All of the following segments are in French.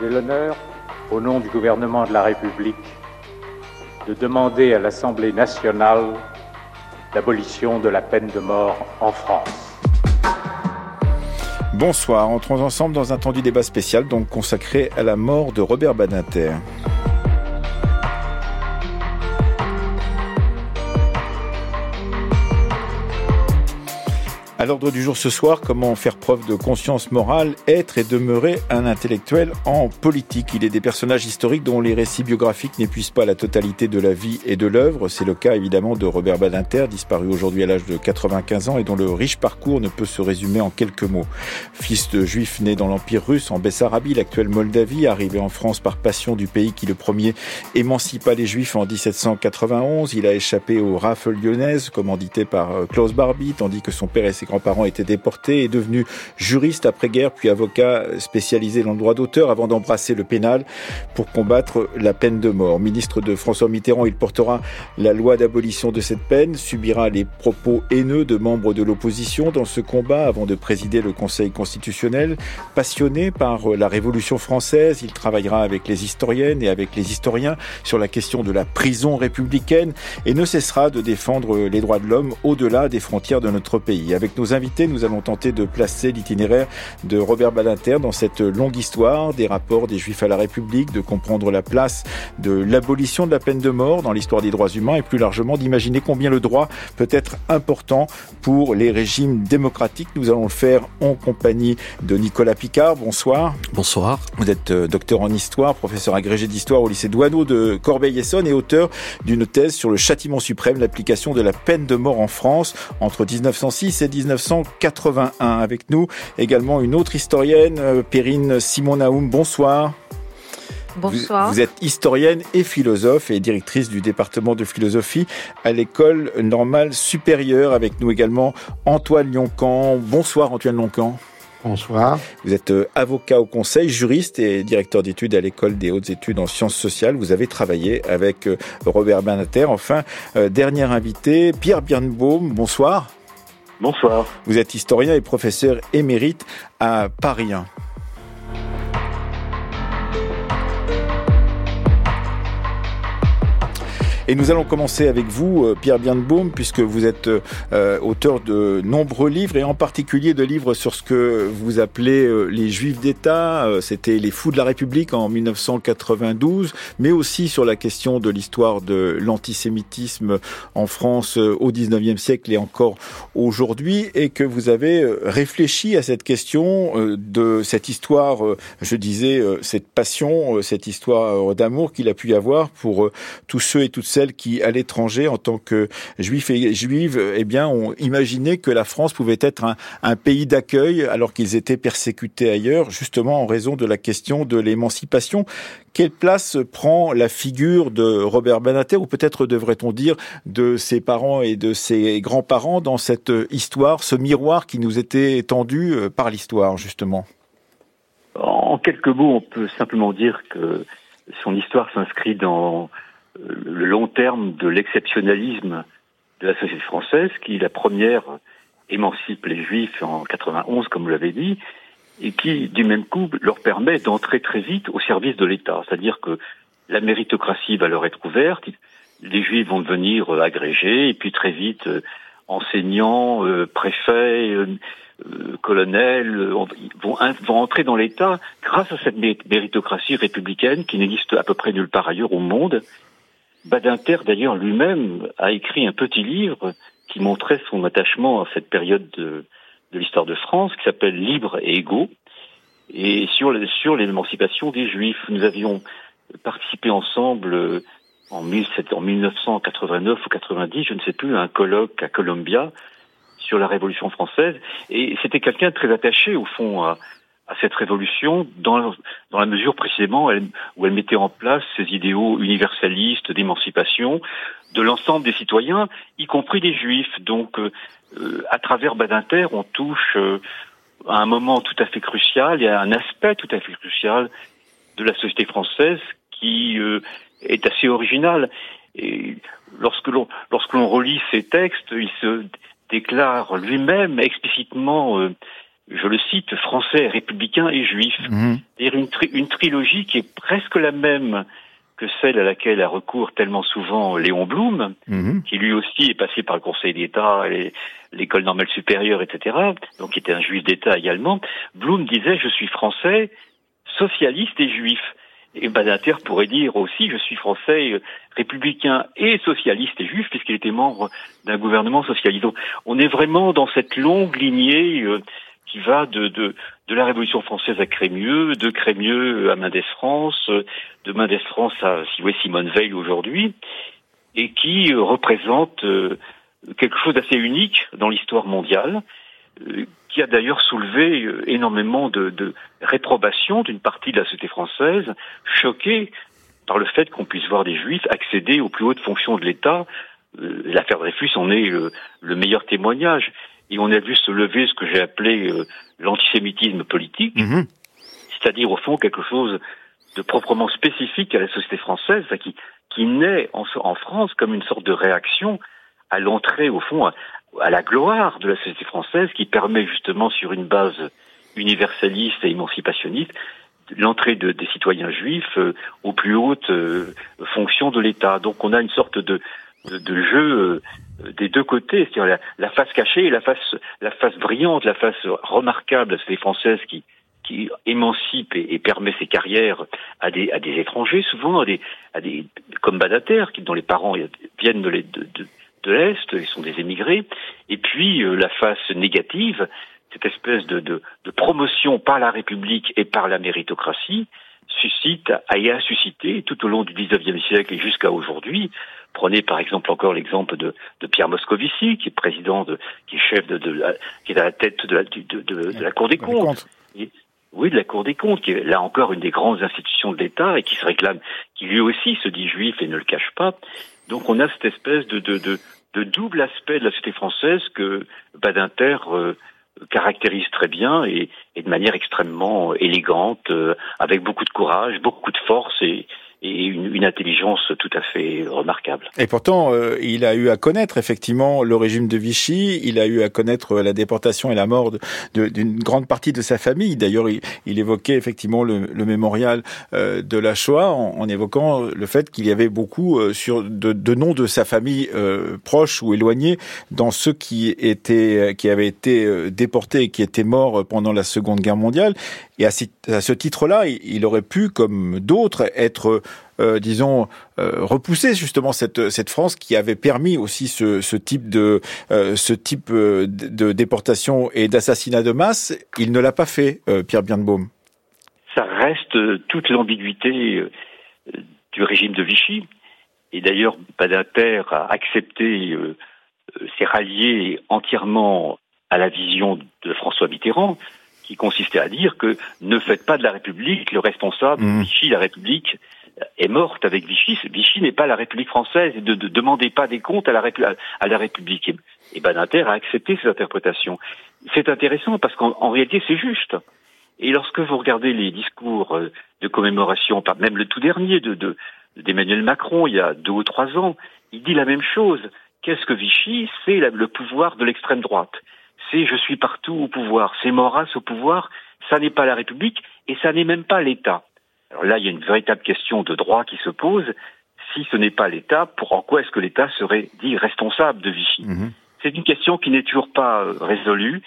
J'ai l'honneur, au nom du gouvernement de la République, de demander à l'Assemblée nationale l'abolition de la peine de mort en France. Bonsoir, entrons ensemble dans un temps débat spécial donc consacré à la mort de Robert Badinter. À l'ordre du jour ce soir, comment faire preuve de conscience morale, être et demeurer un intellectuel en politique? Il est des personnages historiques dont les récits biographiques n'épuisent pas la totalité de la vie et de l'œuvre. C'est le cas évidemment de Robert Badinter, disparu aujourd'hui à l'âge de 95 ans et dont le riche parcours ne peut se résumer en quelques mots. Fils de juif né dans l'Empire russe, en Bessarabie, l'actuelle Moldavie, arrivé en France par passion du pays qui le premier émancipa les juifs en 1791. Il a échappé aux rafles lyonnaises, commandité par euh, Klaus Barbie, tandis que son père et ses grands-parents étaient déportés, est devenu juriste après-guerre, puis avocat spécialisé dans le droit d'auteur avant d'embrasser le pénal pour combattre la peine de mort. Ministre de François Mitterrand, il portera la loi d'abolition de cette peine, subira les propos haineux de membres de l'opposition dans ce combat avant de présider le Conseil constitutionnel. Passionné par la Révolution française, il travaillera avec les historiennes et avec les historiens sur la question de la prison républicaine et ne cessera de défendre les droits de l'homme au-delà des frontières de notre pays. Avec nos invités, nous allons tenter de placer l'itinéraire de Robert Badinter dans cette longue histoire des rapports des Juifs à la République, de comprendre la place de l'abolition de la peine de mort dans l'histoire des droits humains et plus largement d'imaginer combien le droit peut être important pour les régimes démocratiques. Nous allons le faire en compagnie de Nicolas Picard. Bonsoir. Bonsoir. Vous êtes euh, docteur en histoire, professeur agrégé d'histoire au lycée Douaneau de Corbeil-Essonne et auteur d'une thèse sur le châtiment suprême, l'application de la peine de mort en France entre 1906 et 19 1981. Avec nous également une autre historienne, euh, Perrine Simon-Naoum. Bonsoir. Bonsoir. Vous, êtes historienne et philosophe et directrice du département de philosophie à l'école normale supérieure. Avec nous également Antoine Lioncan. Bonsoir Antoine Lioncan. Bonsoir. Vous êtes euh, avocat au conseil, juriste et directeur d'études à l'école des hautes études en sciences sociales. Vous avez travaillé avec euh, Robert Banater. Enfin, dernier invité, Pierre Birnbaum. Bonsoir. Bonsoir. Vous êtes historien et professeur émérite à Paris 1. Et nous allons commencer avec vous, euh, Pierre Birnbaum, puisque vous êtes euh, auteur de nombreux livres, et en particulier de livres sur ce que vous appelez euh, les Juifs d'État. C'était Les Fous de la République en 1992, mais aussi sur la question de l'histoire de l'antisémitisme en France au 19e siècle et encore aujourd'hui, et que vous avez réfléchi à cette question de cette histoire, je disais, cette passion, cette histoire d'amour qu'il a pu y avoir pour tous ceux et toutes celles qui, à l'étranger, en tant que juifs et juives, eh bien, ont imaginé que la France pouvait être un, pays d'accueil alors qu'ils étaient persécutés ailleurs, justement en raison de la question de l'émancipation. Quelle place prend la figure de Robert Benater, ou peut-être devrait-on dire de ses parents et de ses grands-parents dans cette histoire, ce miroir qui nous était tendu euh, par l'histoire, justement? En quelques mots, on peut simplement dire que son histoire s'inscrit dans le long terme de l'exceptionnalisme de la société française, qui la première émancipe les Juifs en 91, comme vous l'avez dit, et qui, du même coup, leur permet d'entrer très vite au service de l'État. C'est-à-dire que la méritocratie va leur être ouverte, les Juifs vont devenir euh, agrégés, et puis très vite euh, enseignants, euh, préfets, colonels, vont, vont entrer dans l'État grâce à cette méritocratie républicaine qui n'existe à peu près nulle part ailleurs au monde Badinter, d'ailleurs, lui-même a écrit un petit livre qui montrait son attachement à cette période de, l'histoire de France, qui s'appelle Libre et égaux, et sur, sur l'émancipation des Juifs. Nous avions participé ensemble euh, en, 1989 ou 90, je ne sais plus, à un colloque à Columbia sur la Révolution française, et c'était quelqu'un très attaché, au fond, à, à cette révolution dans, dans la mesure précisément où elle mettait en place ces idéaux universalistes d'émancipation de l'ensemble des citoyens, y compris des juifs. Donc, euh, euh, à travers Badinter, on touche euh, à un moment tout à fait crucial et à un aspect tout à fait crucial de la société française qui est assez original. Et lorsque l'on lorsque l'on relit ces textes, il se déclare lui-même explicitement je le cite, français, républicain et juif. Mhm. C'est-à-dire une, une, trilogie qui est presque la même que celle à laquelle a recours tellement souvent Léon Blum, mhm. qui lui aussi est passé par le Conseil d'État, l'école normale supérieure, etc., donc qui était un juif d'État également. Blum disait, je suis français, socialiste et juif. Et Badinter pourrait dire aussi, je suis français, républicain et socialiste et juif, puisqu'il était membre d'un gouvernement socialiste. Donc, on est vraiment dans cette longue lignée euh, qui va de, de, la Révolution française à Crémieux, de Crémieux à Mendès France, de Mendès France à Simone Veil aujourd'hui, et qui euh, représente euh, quelque chose d'assez unique dans l'histoire mondiale, euh, qui a d'ailleurs soulevé énormément de, de réprobation d'une partie de la société française, choquée par le fait qu'on puisse voir des juifs accéder aux plus hautes fonctions de l'État. L'affaire Dreyfus en est le meilleur témoignage et on a vu se lever ce que j'ai appelé euh, l'antisémitisme politique, mhm. c'est-à-dire au fond quelque chose de proprement spécifique à la société française, qui, qui naît en, en, France comme une sorte de réaction à l'entrée, au fond, à, la gloire de la société française, qui permet justement sur une base universaliste et émancipationniste l'entrée de, des citoyens juifs euh, aux plus hautes euh, fonctions de l'État. Donc on a une sorte de, de, jeu euh, des deux côtés, c'est-à-dire la, face cachée et la face, la face brillante, la face remarquable. De ces Françaises qui, qui émancipe et, permet ses carrières à des, à des étrangers, souvent à des, à des comme qui, dont les parents viennent de, de, de, l'Est, ils sont des émigrés, et puis euh, la face négative, cette espèce de, de, de, promotion par la République et par la méritocratie, suscite, a, a suscité tout au long du XIXe siècle et jusqu'à aujourd'hui Prenez par exemple encore l'exemple de, de, Pierre Moscovici, qui est président, de, qui est chef de, de la, qui est à la tête de la, de, de la Cour des comptes. oui, de la Cour des comptes, qui est là encore une des grandes institutions de l'État et qui se réclame, qui lui aussi se dit juif et ne le cache pas. Donc on a cette espèce de, de, de, de double aspect de la société française que Badinter euh, caractérise très bien et, et, de manière extrêmement élégante, euh, avec beaucoup de courage, beaucoup de force et, et une, une, intelligence tout à fait remarquable. Et pourtant, euh, il a eu à connaître effectivement le régime de Vichy, il a eu à connaître la déportation et la mort d'une grande partie de sa famille. D'ailleurs, il, il, évoquait effectivement le, le mémorial euh, de la Shoah en, en, évoquant le fait qu'il y avait beaucoup euh, sur de, de, noms de sa famille proche ou éloignés dans ceux qui étaient qui avaient été déportés et qui étaient morts pendant la Seconde Guerre mondiale. Et à ce, titre-là, il aurait pu, comme d'autres, être, euh, disons, euh, repousser justement cette, France qui avait permis aussi ce, type de euh, de déportation et d'assassinat de masse. Il ne l'a pas fait, Pierre Birnbaum. Ça reste toute l'ambiguïté du régime de Vichy. Et d'ailleurs, Badinter a accepté, s'est rallié entièrement à la vision de François Mitterrand, qui consistait à dire que ne faites pas de la République le responsable. Mmh. Vichy, la République est morte avec Vichy. Vichy n'est pas la République française et ne de, demandez pas des comptes à la, à la République. Et, et Badinter a accepté cette interprétation. C'est intéressant parce qu'en réalité c'est juste. Et lorsque vous regardez les discours euh, de commémoration, même le tout dernier de d'Emmanuel Macron il y a deux ou trois ans, il dit la même chose. Qu'est-ce que Vichy? C'est le pouvoir de l'extrême droite c'est je suis partout au pouvoir, c'est Maurras au pouvoir, ça n'est pas la République et ça n'est même pas l'État. Alors là, il y a une véritable question de droit qui se pose. Si ce n'est pas l'État, pour en quoi est-ce que l'État serait dit responsable de Vichy mhm. C'est une question qui n'est toujours pas euh, résolue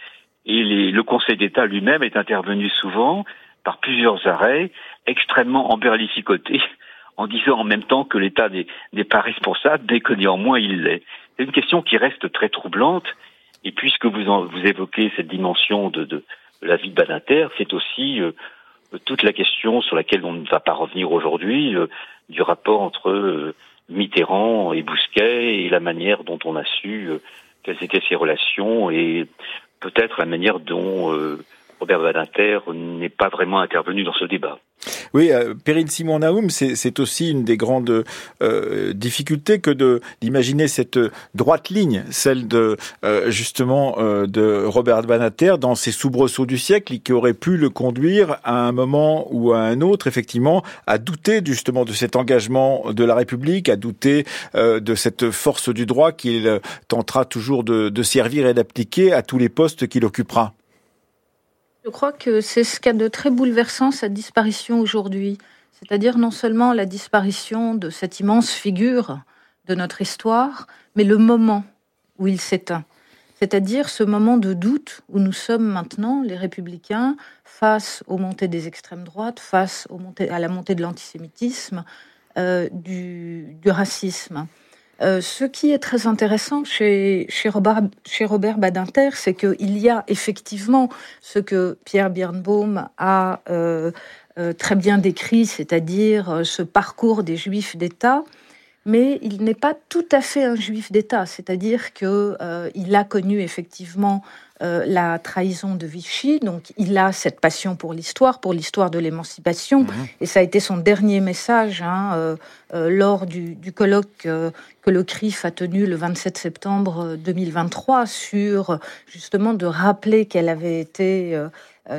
et le Conseil d'État lui-même est intervenu souvent par plusieurs arrêts extrêmement emberlificotés en disant en même temps que l'État n'est pas responsable dès que néanmoins il l'est. C'est une question qui reste très troublante et puisque vous, vous évoquez cette dimension de, de, la vie de Badinter, c'est aussi euh, toute la question sur laquelle on ne va pas revenir aujourd'hui euh, du rapport entre euh, Mitterrand et Bousquet et la manière dont on a su quelles étaient ces relations et peut-être la manière dont Robert Badinter n'est pas vraiment intervenu dans ce débat. Oui, euh, Perrine Simon Naoum, c'est aussi une des grandes euh, difficultés que d'imaginer cette droite ligne, celle de euh, justement euh, de Robert Badinter dans ses soubresauts du siècle, qui aurait pu le conduire à un moment ou à un autre, effectivement, à douter justement de cet engagement de la République, à douter de cette force du droit qu'il tentera toujours de servir et d'appliquer à tous les postes qu'il occupera. Je crois que c'est ce qu'a de très bouleversant sa disparition aujourd'hui. C'est-à-dire non seulement la disparition de cette immense figure de notre histoire, mais le moment où il s'éteint. C'est-à-dire ce moment de doute où nous sommes maintenant, les républicains, face aux montées des extrêmes droites, face à la montée de l'antisémitisme, euh, du, racisme. Euh, ce qui est très intéressant chez, Robert, Badinter, c'est qu'il y a effectivement ce que Pierre Birnbaum a euh, très bien décrit, c'est-à-dire ce parcours des juifs d'État, mais il n'est pas tout à fait un juif d'État, c'est-à-dire qu'il euh, a connu effectivement euh, la trahison de Vichy, donc il a cette passion pour l'histoire, pour l'histoire de l'émancipation, et ça a été son dernier message hein, euh, lors du, colloque que le CRIF a tenu le 27 septembre 2023 sur justement de rappeler quelles avaient été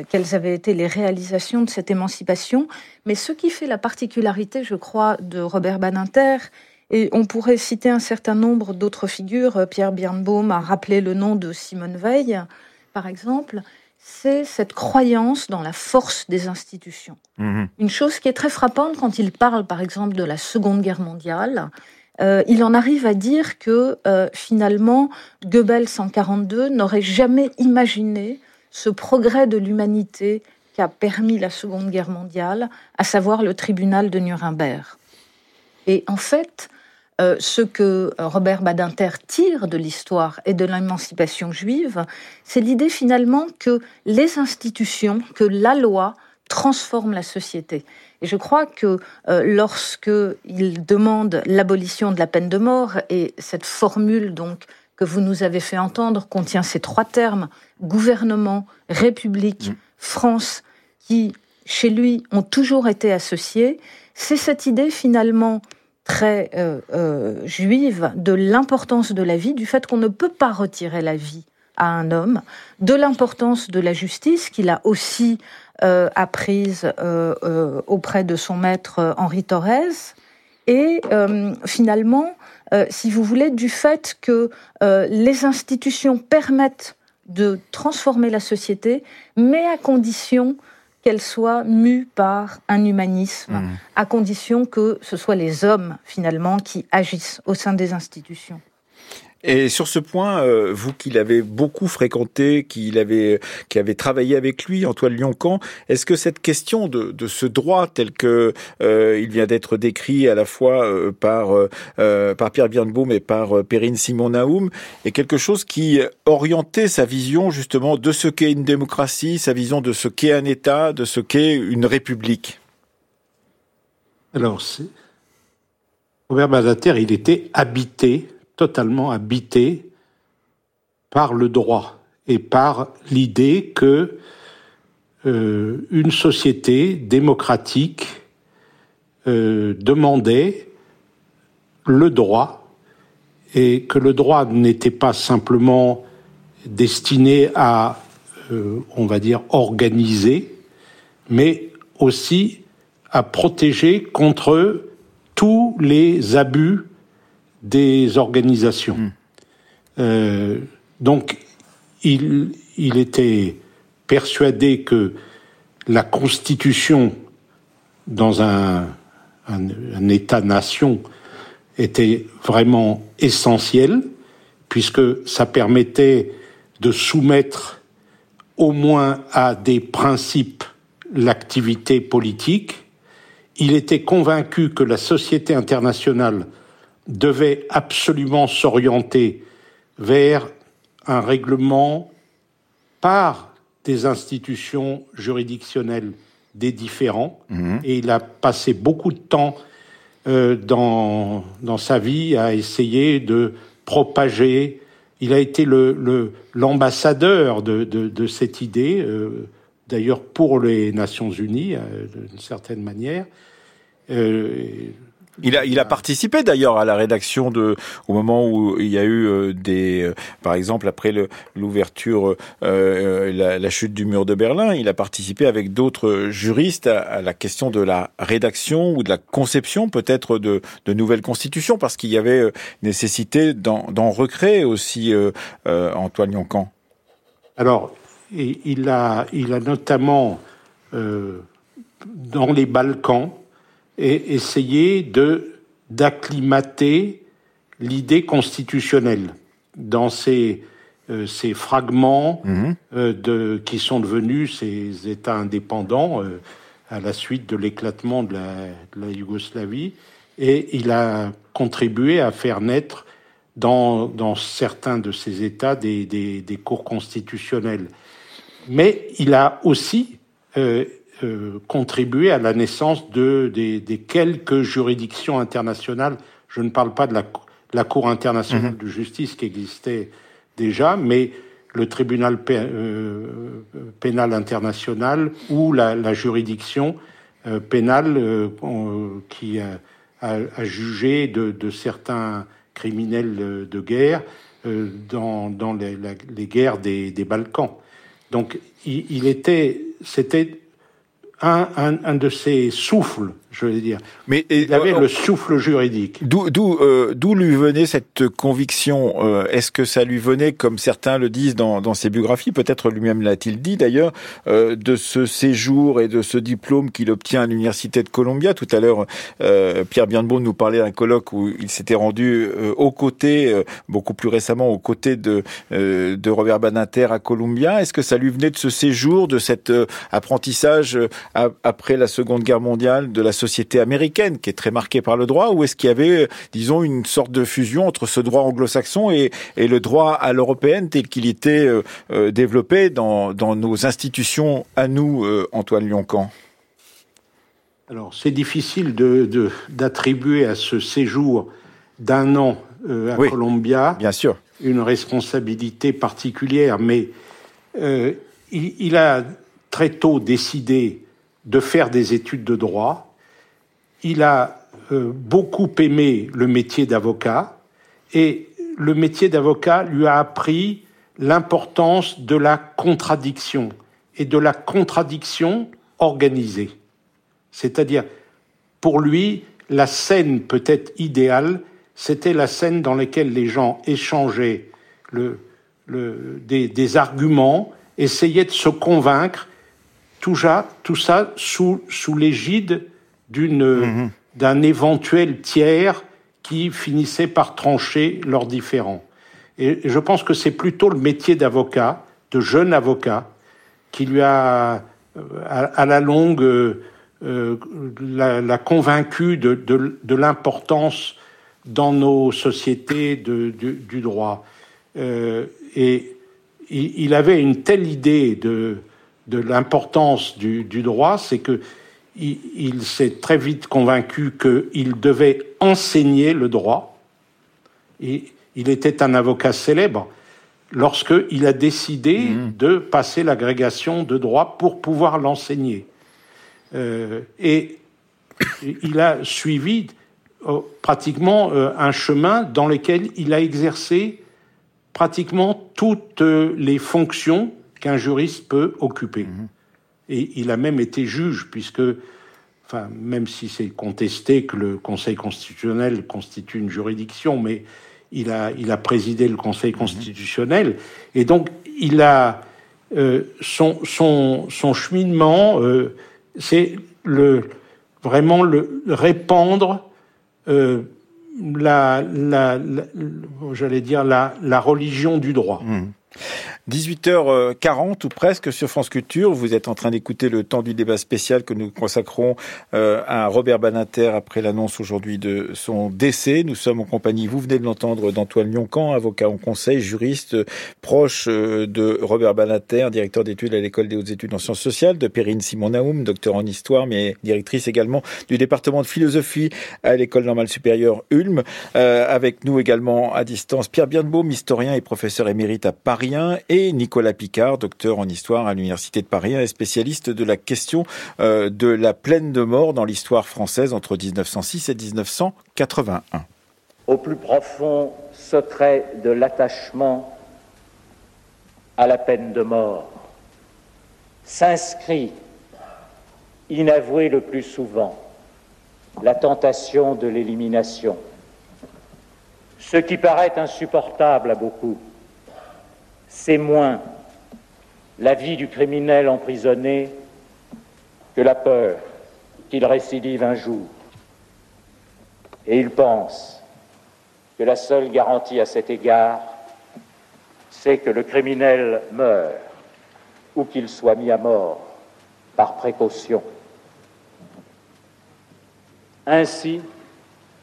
quelles avaient été les réalisations de cette émancipation. Mais ce qui fait la particularité, je crois, de Robert Badinter, et on pourrait citer un certain nombre d'autres figures. Pierre Birnbaum a rappelé le nom de Simone Veil, par exemple. C'est cette croyance dans la force des institutions. Mhm. Une chose qui est très frappante quand il parle, par exemple, de la Seconde Guerre mondiale. Euh, il en arrive à dire que euh, finalement, Goebbels en 1942 n'aurait jamais imaginé ce progrès de l'humanité qui a permis la Seconde Guerre mondiale, à savoir le tribunal de Nuremberg. Et en fait, euh, ce que Robert Badinter tire de l'histoire et de l'émancipation juive, c'est l'idée finalement que les institutions, que la loi transforme la société. Et je crois que euh, lorsque il demande l'abolition de la peine de mort, et cette formule donc que vous nous avez fait entendre contient ces trois termes gouvernement, république, mmh. France, qui chez lui ont toujours été associés, c'est cette idée finalement très euh, euh, juive de l'importance de la vie, du fait qu'on ne peut pas retirer la vie à un homme, de l'importance de la justice qu'il a aussi euh, apprise auprès de son maître Henri Torres, et finalement, si vous voulez, du fait que les institutions permettent de transformer la société, mais à condition qu'elle soit mue par un humanisme, mmh. à condition que ce soit les hommes, finalement, qui agissent au sein des institutions. Et sur ce point, euh, vous qui l'avez beaucoup fréquenté, qui avait, qui avez travaillé avec lui, Antoine Lioncan, est-ce que cette question de, de, ce droit tel que euh, il vient d'être décrit à la fois euh, par par Pierre Birnbaum et par Perrine Simon Naoum est quelque chose qui orientait sa vision justement de ce qu'est une démocratie, sa vision de ce qu'est un État, de ce qu'est une république? Alors, Robert Badinter, il était habité totalement habité par le droit et par l'idée que euh, une société démocratique euh, demandait le droit et que le droit n'était pas simplement destiné à, euh, on va dire, organiser, mais aussi à protéger contre tous les abus des organisations. Hmm. Euh, donc, il, il était persuadé que la constitution dans un, un, État-nation était vraiment essentielle, puisque ça permettait de soumettre au moins à des principes l'activité politique. Il était convaincu que la société internationale devait absolument s'orienter vers un règlement par des institutions juridictionnelles des différents. Mhm. Et il a passé beaucoup de temps euh, dans, dans sa vie à essayer de propager. Il a été le, l'ambassadeur de, de, cette idée, euh, d'ailleurs pour les Nations Unies, euh, d'une certaine manière. Il a, il a participé d'ailleurs à la rédaction de, au moment où il y a eu euh, des, euh, par exemple après l'ouverture, euh, la, la, chute du mur de Berlin, il a participé avec d'autres juristes à, la question de la rédaction ou de la conception peut-être de, de nouvelles constitutions, parce qu'il y avait nécessité d'en recréer aussi Antoine Yoncan. Alors, il, a, il a notamment, euh, dans les Balkans, essayé de d'acclimater l'idée constitutionnelle dans ces, euh, ces fragments mhm. euh, de, qui sont devenus ces États indépendants euh, à la suite de l'éclatement de la, de la, Yougoslavie. Et il a contribué à faire naître dans, dans certains de ces États des, des, des cours constitutionnels. Mais il a aussi euh, euh, contribué à la naissance de, des, des, quelques juridictions internationales. Je ne parle pas de la, la Cour internationale mhm. de justice qui existait déjà, mais le tribunal euh, pénal international ou la, la juridiction euh, pénale euh, qui a, a, a, jugé de, de certains criminels de guerre dans, dans les, la, les, guerres des, des Balkans. Donc, il, il était, c'était un, un, un, de ces souffles, je veux dire. Mais il avait euh, le souffle juridique. D'où d'où euh, d'où lui venait cette conviction euh, Est-ce que ça lui venait, comme certains le disent dans, dans ses biographies, peut-être lui-même l'a-t-il dit d'ailleurs, euh, de ce séjour et de ce diplôme qu'il obtient à l'université de Columbia? Tout à l'heure, euh, Pierre Bienbeau nous parlait d'un colloque où il s'était rendu aux côtés, beaucoup plus récemment, aux côtés de de Robert Badinter à Columbia. Est-ce que ça lui venait de ce séjour, de cet apprentissage après la Seconde Guerre mondiale de la société américaine, qui est très marquée par le droit, ou est-ce qu'il y avait, disons, une sorte de fusion entre ce droit anglo-saxon et, et, le droit à l'européenne tel qu'il était euh, euh, développé dans, dans, nos institutions à nous, euh, Antoine Lioncan? Alors, c'est difficile d'attribuer de, à ce séjour d'un an à Columbia bien sûr. une responsabilité particulière, mais il, il a très tôt décidé de faire des études de droit. Il a euh, beaucoup aimé le métier d'avocat et le métier d'avocat lui a appris l'importance de la contradiction et de la contradiction organisée. C'est-à-dire, pour lui, la scène peut-être idéale, c'était la scène dans laquelle les gens échangeaient des, arguments, essayaient de se convaincre tout ça, sous l'égide d'une, mhm. d'un éventuel tiers qui finissait par trancher leurs différends. Et je pense que c'est plutôt le métier d'avocat, de jeune avocat, qui lui a, euh, à, la longue, euh, euh, l'a, convaincu de, de, de, l'importance dans nos sociétés de, du droit. Euh, et il, il, avait une telle idée de, de l'importance du, du, droit, c'est que il, il s'est très vite convaincu qu'il devait enseigner le droit. Et il était un avocat célèbre lorsqu'il a décidé mmh. de passer l'agrégation de droit pour pouvoir l'enseigner. Euh, et il a suivi euh, pratiquement euh, un chemin dans lequel il a exercé pratiquement toutes les fonctions qu'un juriste peut occuper. Mhm. Et il a même été juge, puisque, enfin, même si c'est contesté que le Conseil constitutionnel constitue une juridiction, mais il a, il a présidé le Conseil mhm. constitutionnel, et donc il a euh, son, son, son cheminement, euh, c'est le vraiment le répandre euh, la, la, la j'allais dire la, la religion du droit. Mhm. 18h40 ou presque sur France Culture. Vous êtes en train d'écouter le temps du débat spécial que nous consacrons euh, à Robert Banater après l'annonce aujourd'hui de son décès. Nous sommes en compagnie, vous venez de l'entendre, d'Antoine Lioncan, avocat en conseil, juriste, proche euh, de Robert Banater, directeur d'études à l'école des hautes études en sciences sociales, de Perrine Simon-Naoum, docteur en histoire, mais directrice également du département de philosophie à l'école normale supérieure Ulm. Euh, avec nous également à distance Pierre Bienbaum, historien et professeur émérite à Paris 1 et Nicolas Picard, docteur en histoire à l'Université de Paris et spécialiste de la question euh, de la peine de mort dans l'histoire française entre 1906 et 1981. Au plus profond secret de l'attachement à la peine de mort s'inscrit, inavoué le plus souvent, la tentation de l'élimination. Ce qui paraît insupportable à beaucoup c'est moins la vie du criminel emprisonné que la peur qu'il récidive un jour. Et il pense que la seule garantie à cet égard, c'est que le criminel meure ou qu'il soit mis à mort par précaution. Ainsi,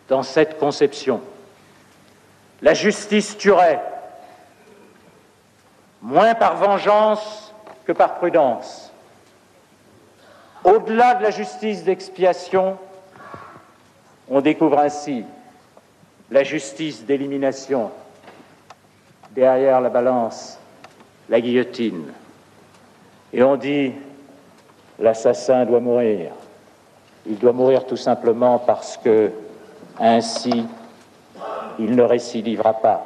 dans cette conception, la justice tuerait, moins par vengeance que par prudence. Au-delà de la justice d'expiation, on découvre ainsi la justice d'élimination. Derrière la balance, la guillotine. Et on dit, l'assassin doit mourir. Il doit mourir tout simplement parce que ainsi il ne récidivera pas.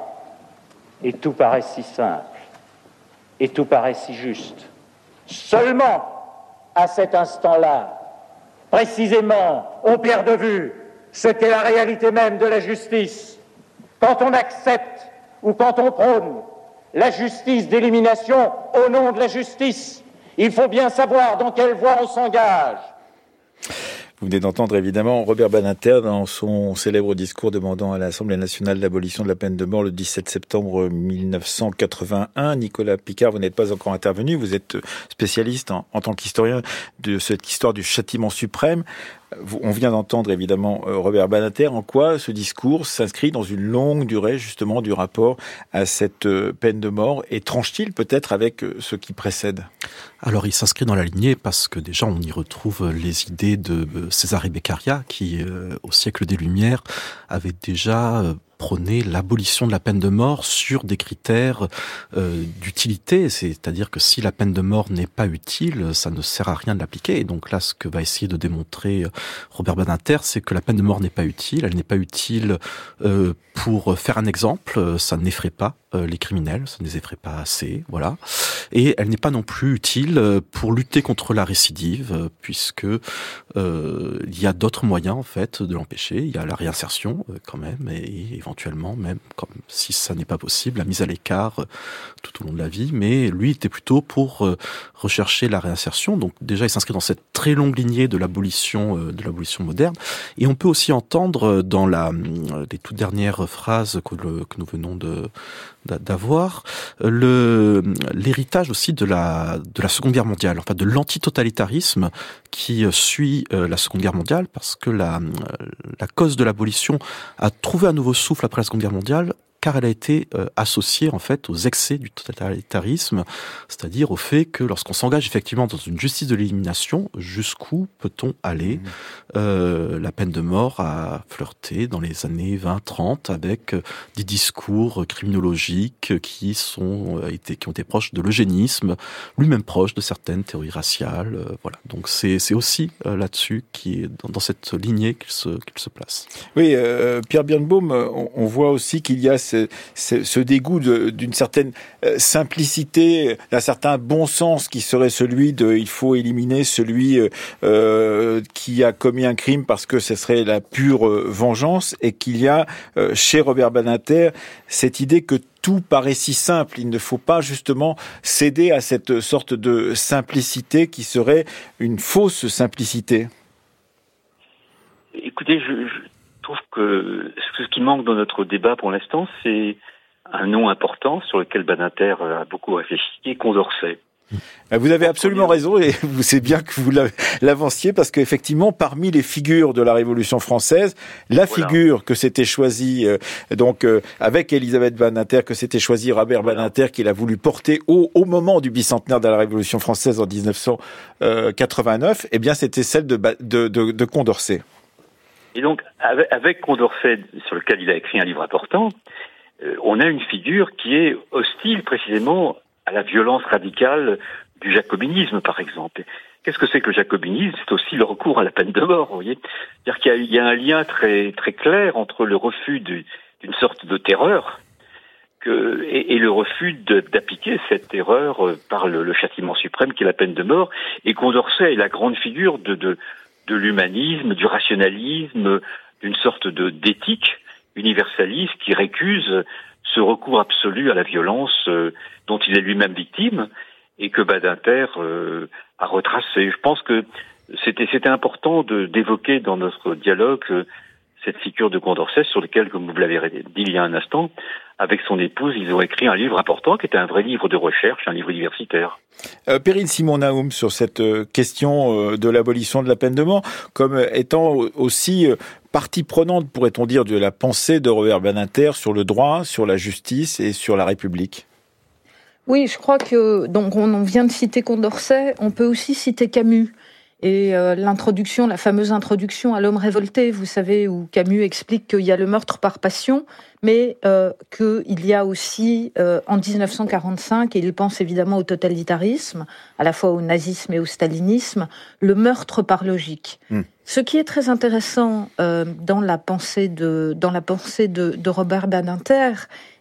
Et tout paraît si simple, et tout paraît si juste. Seulement à cet instant-là, précisément, on perd de vue ce qu'est la réalité même de la justice. Quand on accepte ou quand on prône la justice d'élimination au nom de la justice, il faut bien savoir dans quelle voie on s'engage. Vous venez d'entendre évidemment Robert Badinter dans son célèbre discours demandant à l'Assemblée nationale l'abolition de la peine de mort le 17 septembre 1981. Nicolas Picard, vous n'êtes pas encore intervenu, vous êtes spécialiste en, en tant qu'historien de cette histoire du châtiment suprême. On vient d'entendre évidemment euh, Robert Banater. En quoi ce discours s'inscrit dans une longue durée justement du rapport à cette euh, peine de mort et tranche-t-il peut-être avec euh, ce qui précède? Alors il s'inscrit dans la lignée parce que déjà on y retrouve les idées de César Beccaria qui au siècle des Lumières avait déjà prôner l'abolition de la peine de mort sur des critères euh, d'utilité, c'est-à-dire que si la peine de mort n'est pas utile, ça ne sert à rien de l'appliquer. Et donc là, ce que va essayer de démontrer euh, Robert Badinter, c'est que la peine de mort n'est pas utile, elle n'est pas utile euh, pour faire un exemple, ça n'effraie pas euh, les criminels, ça ne les effraie pas assez, voilà. Et elle n'est pas non plus utile euh, pour lutter contre la récidive, euh, puisque il y a d'autres moyens en fait de l'empêcher. Il y a la réinsertion quand même, et éventuellement même, comme si ça n'est pas possible, la mise à l'écart tout au long de la vie. Mais lui était plutôt pour rechercher la réinsertion. Donc déjà, il s'inscrit dans cette très longue lignée de l'abolition de l'abolition moderne. Et on peut aussi entendre dans la les toutes dernières phrases que nous venons de d'avoir le l'héritage aussi de la de la Seconde Guerre mondiale, enfin de l'antitotalitarisme qui suit euh, la Seconde Guerre mondiale, parce que la la cause de l'abolition a trouvé un nouveau souffle après la Seconde Guerre mondiale car elle a été euh, associée en fait aux excès du totalitarisme, c'est-à-dire au fait que lorsqu'on s'engage effectivement dans une justice de l'élimination, jusqu'où peut-on aller mmh. euh, La peine de mort a flirté dans les années 20-30 avec euh, des discours criminologiques qui sont été qui ont été proches de l'eugénisme, lui-même proche de certaines théories raciales. voilà, donc c'est c'est aussi là-dessus qui est dans, dans cette lignée qu'il se qu'il se place. Oui, Pierre Birnbaum, on, on voit aussi qu'il y a ce, dégoût d'une certaine euh, simplicité, d'un certain bon sens qui serait celui de il faut éliminer celui euh, euh, qui a commis un crime parce que ce serait la pure vengeance et qu'il y a chez Robert Badinter cette idée que tout paraît si simple. Il ne faut pas justement céder à cette sorte de simplicité qui serait une fausse simplicité. Écoutez, je, trouve que ce qui manque dans notre débat pour l'instant, c'est un nom important sur lequel Banater a beaucoup réfléchi, Condorcet. Euh, vous avez absolument raison et vous c'est bien que vous l'avanciez parce qu'effectivement parmi les figures de la Révolution française, la figure que s'était choisie euh, donc euh, avec Elisabeth Badinter que s'était choisi Robert voilà. Badinter qu'il a voulu porter au, au, moment du bicentenaire de la Révolution française en 1989, eh bien c'était celle de, de, de, de Condorcet. Et donc, avec, Condorcet, sur lequel il a écrit un livre important, euh, on a une figure qui est hostile précisément à la violence radicale du jacobinisme, par exemple. Qu'est-ce que c'est que le jacobinisme? C'est aussi le recours à la peine de mort, vous voyez. C'est-à-dire qu'il y, a un lien très très clair entre le refus d'une sorte de terreur que, et, et, le refus d'appliquer cette terreur euh, par le, le, châtiment suprême qui est la peine de mort. Et Condorcet est la grande figure de, de, de l'humanisme, du rationalisme, d'une sorte de d'éthique universaliste qui récuse ce recours absolu à la violence euh, dont il est lui-même victime. et que Badinter a retracé. Je pense que c'était c'était important d'évoquer dans notre dialogue cette figure de Condorcet sur lequel, comme vous l'avez dit il y a un instant, avec son épouse, ils ont écrit un livre important qui était un vrai livre de recherche, un livre universitaire. Euh, Perrine Simon Naoum sur cette euh, question euh, de l'abolition de la peine de mort, comme étant aussi partie prenante, pourrait-on dire, de la pensée de Robert Badinter sur le droit, sur la justice et sur la République. Oui, je crois que donc on vient de citer Condorcet, on peut aussi citer Camus. Et euh, l'introduction, la fameuse introduction à l'homme révolté, vous savez, où Camus explique qu'il y a le meurtre par passion, mais euh, qu'il y a aussi, euh, en 1945, et il pense évidemment au totalitarisme, à la fois au nazisme et au stalinisme, le meurtre par logique. Hmm. Ce qui est très intéressant dans la pensée de dans la pensée de, de Robert Badinter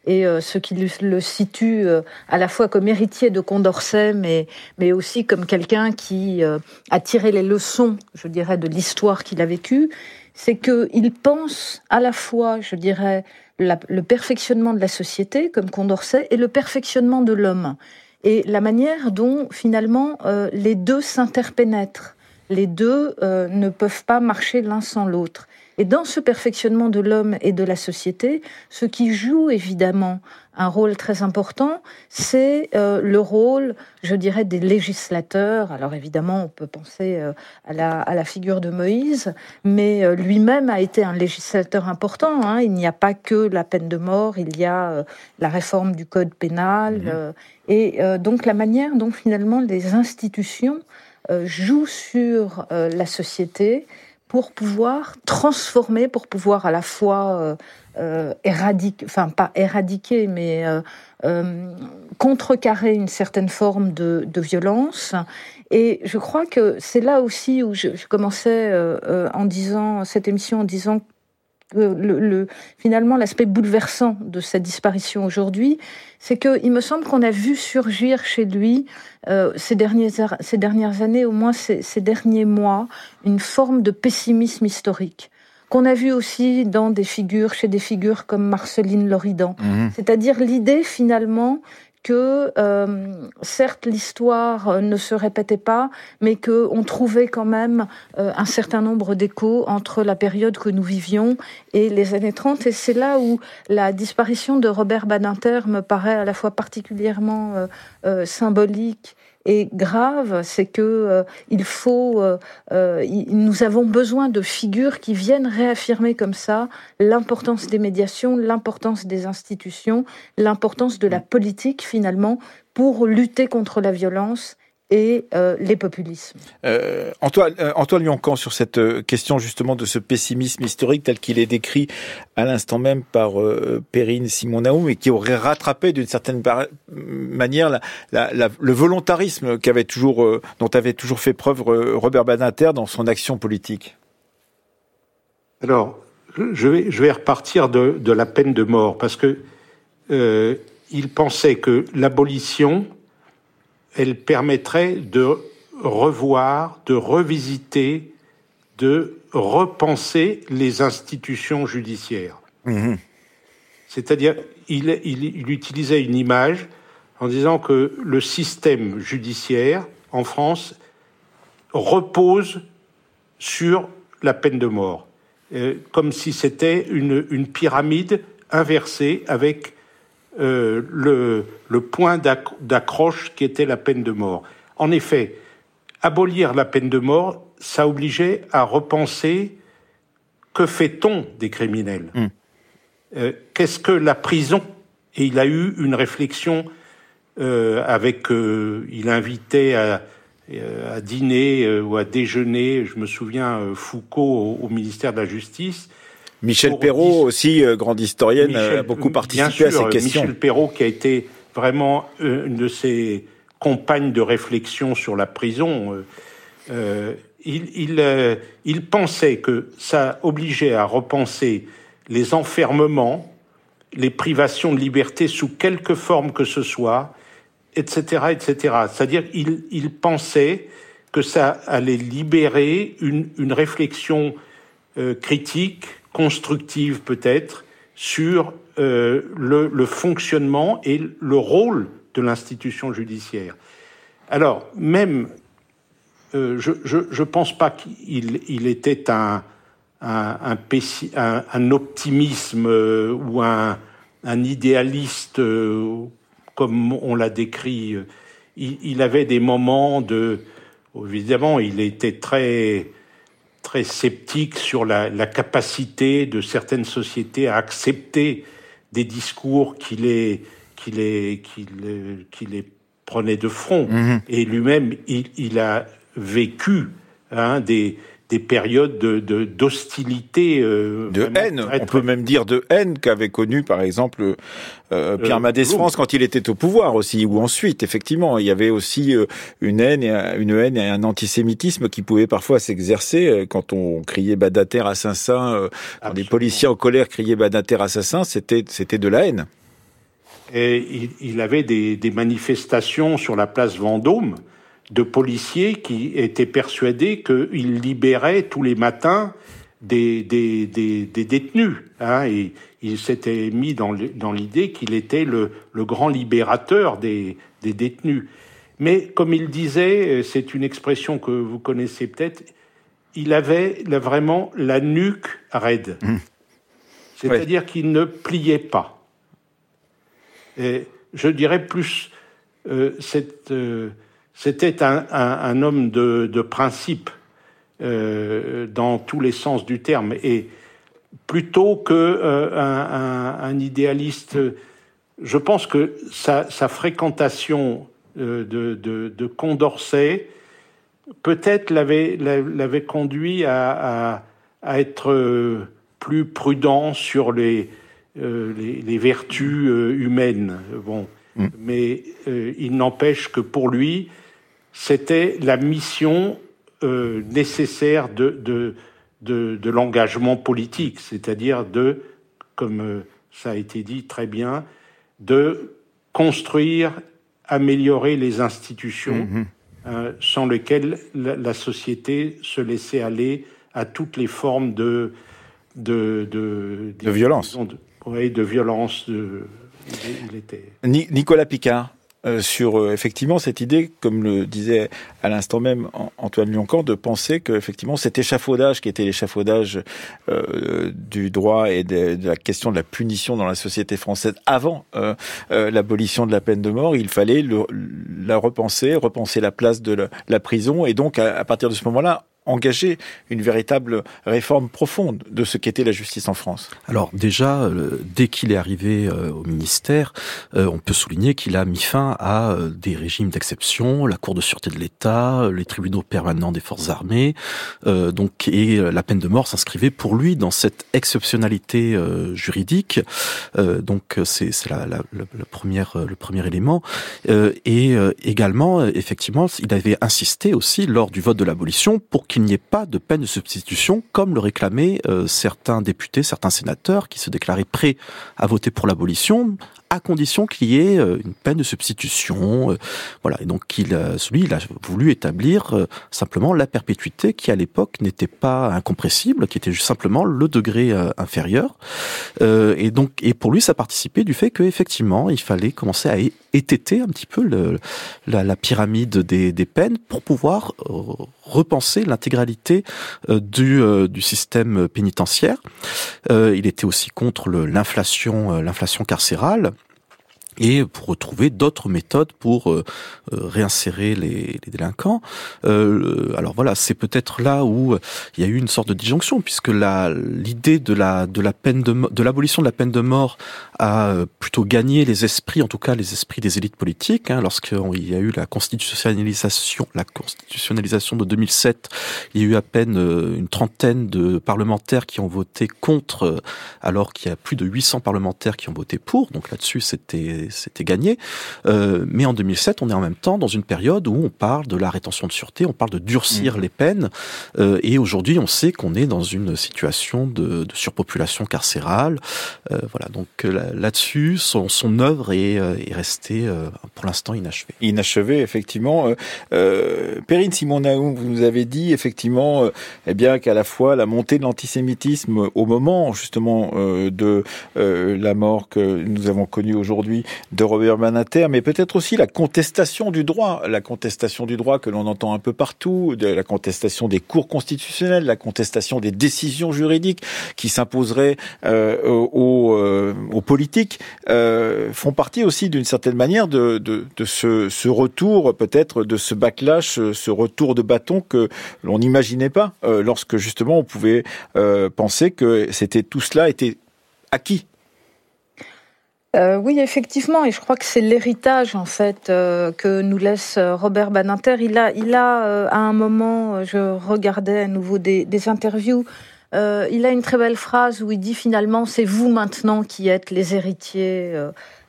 et euh, ce qui le, situe euh, à la fois comme héritier de Condorcet, mais mais aussi comme quelqu'un qui a tiré les leçons, je dirais, de l'histoire qu'il a vécue, c'est que il pense à la fois, je dirais, le perfectionnement de la société comme Condorcet et le perfectionnement de l'homme et la manière dont finalement les deux s'interpénètrent les deux euh, ne peuvent pas marcher l'un sans l'autre. Et dans ce perfectionnement de l'homme et de la société, ce qui joue évidemment un rôle très important, c'est euh, le rôle, je dirais, des législateurs. Alors évidemment, on peut penser euh, à, la, figure de Moïse, mais lui-même a été un législateur important. Hein. Il n'y a pas que la peine de mort, il y a la réforme du code pénal, mmh. et donc la manière dont finalement les institutions euh, joue sur euh, la société pour pouvoir transformer, pour pouvoir à la fois euh, éradiquer, enfin pas éradiquer, mais contrecarrer une certaine forme de, violence. Et je crois que c'est là aussi où je, je commençais en disant cette émission en disant le, finalement l'aspect bouleversant de sa disparition aujourd'hui, c'est qu'il me semble qu'on a vu surgir chez lui euh, ces, dernières, ces dernières années, au moins ces, derniers mois, une forme de pessimisme historique qu'on a vu aussi dans des figures, chez des figures comme Marceline Loridan. Mmh. C'est-à-dire l'idée finalement que euh, certes l'histoire euh, ne se répétait pas, mais que on trouvait quand même euh, un certain nombre d'échos entre la période que nous vivions et les années 30. Et c'est là où la disparition de Robert Badinter me paraît à la fois particulièrement symbolique et grave, c'est que euh, il faut, euh, euh, nous avons besoin de figures qui viennent réaffirmer comme ça l'importance des médiations, l'importance des institutions, l'importance de la politique finalement pour lutter contre la violence et euh, les populismes. Euh, Antoine, euh, Antoine Lioncan, sur cette euh, question justement de ce pessimisme historique tel qu'il est décrit à l'instant même par euh, Perrine Simon-Naoum et qui aurait rattrapé d'une certaine manière la, la, la, le volontarisme qu'avait toujours, dont avait toujours fait preuve Robert Badinter dans son action politique. Alors, je vais, je vais repartir de, de la peine de mort parce que il pensait que l'abolition elle permettrait de revoir, de revisiter, de repenser les institutions judiciaires. Mhm. C'est-à-dire, il, il, utilisait une image en disant que le système judiciaire en France repose sur la peine de mort, euh, comme si c'était une, une, pyramide inversée avec euh, le, le, point d'accroche qui était la peine de mort. En effet, abolir la peine de mort, ça obligeait à repenser que fait-on des criminels hmm. euh, Qu'est-ce que la prison? Et il a eu une réflexion euh, avec. Il invitait à, à dîner ou à déjeuner, je me souviens, Foucault au ministère de la Justice. Michel Perrault aussi, euh, grande historienne, a beaucoup participé à ces questions. Michel Perrault qui a été vraiment euh, une de ses compagnes de réflexion sur la prison. Euh, il, il, il pensait que ça obligeait à repenser les enfermements, les privations de liberté sous quelque forme que ce soit, etc., etc. C'est-à-dire, il, il pensait que ça allait libérer une, une réflexion critique constructive peut-être sur euh, le, le, fonctionnement et le rôle de l'institution judiciaire. Alors, même, euh, je ne pense pas qu'il il était un, un, un, un optimisme euh, ou un, idéaliste euh, comme on l'a décrit. Il, il, avait des moments de... Évidemment, il était très très sceptique sur la, la capacité de certaines sociétés à accepter des discours qui les, qui les, qui les, qui les prenaient de front. Mhm. Et lui-même, il, il, a vécu hein, des, des périodes de d'hostilité, euh, de haine. on peut même dire de haine qu'avait connu par exemple euh, euh, Pierre Madès France quand il était au pouvoir aussi, ou ensuite effectivement il y avait aussi une haine, et un, une haine et un antisémitisme qui pouvait parfois s'exercer quand on criait Badater assassin, quand des policiers en colère criaient Badater assassin, c'était c'était de la haine. Et il, il avait des, des manifestations sur la place Vendôme de policiers qui étaient persuadés qu'ils libéraient tous les matins des, des, des, détenus. Hein, et il s'était mis dans l'idée qu'il était le, le, grand libérateur des, des détenus. Mais comme il disait, c'est une expression que vous connaissez peut-être, il avait vraiment la nuque raide. Mmh. C'est-à-dire qu'il ne pliait pas. Et je dirais plus euh, cette... Euh, c'était un, homme de, principe euh, dans tous les sens du terme. Et plutôt que euh, un, idéaliste, je pense que sa, fréquentation euh, de, Condorcet peut-être l'avait conduit à, être plus prudent sur les, les, vertus humaines. Bon. Mm. Mais il n'empêche que pour lui, c'était la mission euh, nécessaire de, de, de, de l'engagement politique, c'est-à-dire de, comme euh, ça a été dit très bien, de construire, améliorer les institutions mm-hmm. euh, sans lesquelles la, la, société se laissait aller à toutes les formes de de, de, de violence. Oui, de violence. De, il était... Nicolas Picard, euh, sur euh, effectivement cette idée, comme le disait à l'instant même Antoine Lioncan, de penser que effectivement cet échafaudage qui était l'échafaudage euh, du droit et de, la question de la punition dans la société française avant l'abolition de la peine de mort, il fallait le, la repenser, repenser la place de la, prison et donc à partir de ce moment-là engager une véritable réforme profonde de ce qu'était la justice en France Alors déjà, euh, dès qu'il est arrivé euh, au ministère, euh, on peut souligner qu'il a mis fin à des régimes d'exception, la Cour de sûreté de l'État, les tribunaux permanents des forces armées, donc et la peine de mort s'inscrivait pour lui dans cette exceptionnalité juridique. donc c'est la, la, la, première le premier élément et également effectivement il avait insisté aussi lors du vote de l'abolition pour qu'il n'y ait pas de peine de substitution, comme le réclamaient euh, certains députés, certains sénateurs qui se déclaraient prêts à voter pour l'abolition, à condition qu'il y ait euh, une peine de substitution. Euh, voilà. Et donc, il, lui, il a voulu établir simplement la perpétuité qui, à l'époque, n'était pas incompressible, qui était juste simplement le degré inférieur. et donc, et pour lui, ça participait du fait qu'effectivement, il fallait commencer à étêter un petit peu le, la, pyramide des, des, peines pour pouvoir repenser l'intégralité euh, du, euh, du système pénitentiaire. Euh, il était aussi contre l'inflation, l'inflation carcérale et pour retrouver d'autres méthodes pour euh, euh, réinsérer les, les délinquants. Euh, alors voilà, c'est peut-être là où il y a eu une sorte de disjonction, puisque l'idée de la de la peine de de l'abolition de la peine de mort a plutôt gagné les esprits, en tout cas les esprits des élites politiques. Hein, Lorsqu'il y a eu la constitutionnalisation, la constitutionnalisation de 2007, il y a eu à peine une trentaine de parlementaires qui ont voté contre, alors qu'il y a plus de 800 parlementaires qui ont voté pour. Donc là-dessus, c'était c'était gagné. Euh, mais en 2007, on est en même temps dans une période où on parle de la rétention de sûreté, on parle de durcir mmh. les peines. Euh, et aujourd'hui, on sait qu'on est dans une situation de, de surpopulation carcérale. Euh, voilà. Donc là-dessus, son, son œuvre est, est restée pour l'instant inachevée. Inachevée, effectivement. Euh, Perrine Simon Naoum, vous nous avez dit effectivement, eh bien qu'à la fois la montée de l'antisémitisme au moment justement de la mort que nous avons connue aujourd'hui de Robert Banater, mais peut-être aussi la contestation du droit, la contestation du droit que l'on entend un peu partout, la contestation des cours constitutionnels, la contestation des décisions juridiques qui s'imposeraient euh, aux, euh, politiques, euh, font partie aussi d'une certaine manière de, de, ce, retour, peut-être de ce backlash, ce retour de bâton que l'on n'imaginait pas euh, lorsque justement on pouvait penser que c'était tout cela était acquis euh, oui, effectivement, et je crois que c'est l'héritage en fait euh, que nous laisse euh, Robert Badinter. Il a, il a à un moment, je regardais à nouveau des, des interviews. il a une très belle phrase où il dit finalement c'est vous maintenant qui êtes les héritiers,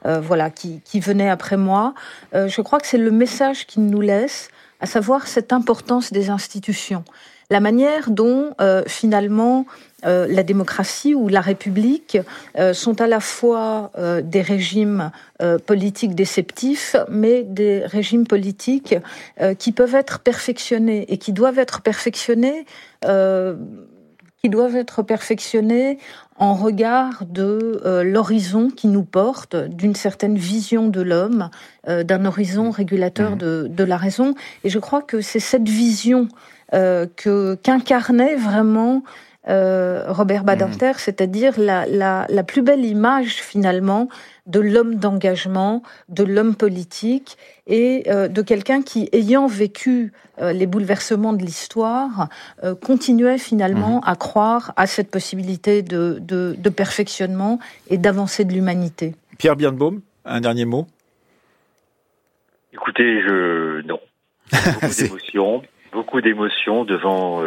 voilà, qui, qui venez après moi. je crois que c'est le message qu'il nous laisse, à savoir cette importance des institutions la manière dont finalement euh, la démocratie ou la République euh, sont à la fois euh, des régimes politiques déceptifs, mais des régimes politiques qui peuvent être perfectionnés et qui doivent être perfectionnés qui doivent être perfectionnés en regard de l'horizon qui nous porte, d'une certaine vision de l'homme, d'un horizon régulateur mmh. de, de, la raison. Et je crois que c'est cette vision que qu'incarnait vraiment euh, Robert. Badinter, c'est-à-dire la, la, la, plus belle image finalement de l'homme d'engagement, de l'homme politique et euh, de quelqu'un qui, ayant vécu euh, les bouleversements de l'histoire, continuait finalement mhm. à croire à cette possibilité de, de, de perfectionnement et d'avancée de l'humanité. Pierre Birnbaum, un dernier mot? Écoutez, je non. Beaucoup d'émotions, beaucoup d'émotions devant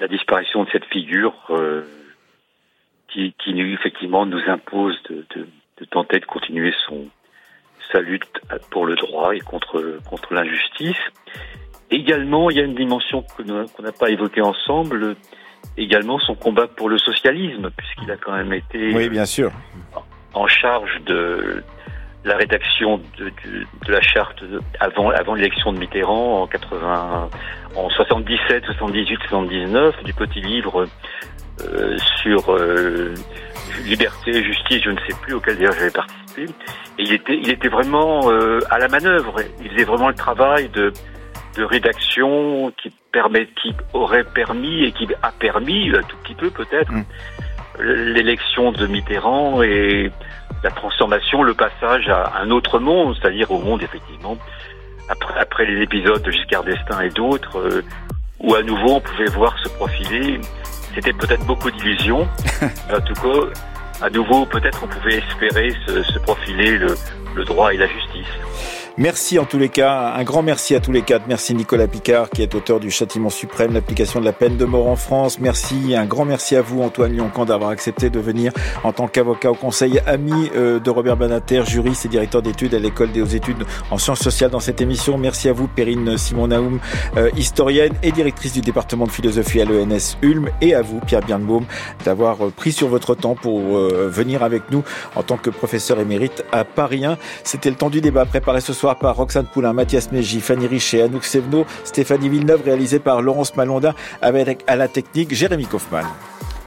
la disparition de cette figure euh, qui, qui, effectivement nous impose de, de, de, tenter de continuer son sa lutte pour le droit et contre contre l'injustice. Également, il y a une dimension qu'on n'a pas évoquée ensemble, également son combat pour le socialisme, puisqu'il a quand même été oui, bien sûr. en charge de la rédaction de, de, de la charte avant, avant l'élection de Mitterrand en 80, en 77, 78, 79, du petit livre euh, sur euh, liberté, justice, je ne sais plus, auquel d'ailleurs j'avais participé. Et il était, il était vraiment euh, à la manœuvre. Il faisait vraiment le travail de, de rédaction qui permet, qui aurait permis et qui a permis, un tout petit peu peut-être, mm. L'élection de Mitterrand et la transformation, le passage à un autre monde, c'est-à-dire au monde effectivement après, après les épisodes de Giscard d'Estaing et d'autres, euh, où à nouveau on pouvait voir se profiler. C'était peut-être beaucoup d'illusions, mais en tout cas, à nouveau peut-être on pouvait espérer se, se profiler le, le droit et la justice. Merci en tous les cas, un grand merci à tous les quatre. Merci Nicolas Picard qui est auteur du Châtiment suprême, l'application de la peine de mort en France. Merci, un grand merci à vous Antoine Lioncan d'avoir accepté de venir en tant qu'avocat au conseil ami euh, de Robert Banater, juriste et directeur d'études à l'école des hautes études en sciences sociales dans cette émission. Merci à vous Perrine Simon-Naoum, euh, historienne et directrice du département de philosophie à l'ENS Ulm et à vous Pierre Birnbaum d'avoir euh, pris sur votre temps pour venir avec nous en tant que professeur émérite à Paris 1. C'était le temps du débat préparé ce soir par Roxane Poulain, Mathias Meji, Fanny Richet, Anouk Sevno, Stéphanie Villeneuve, réalisé par Laurence Malonda avec à la technique Jérémy Kaufmann.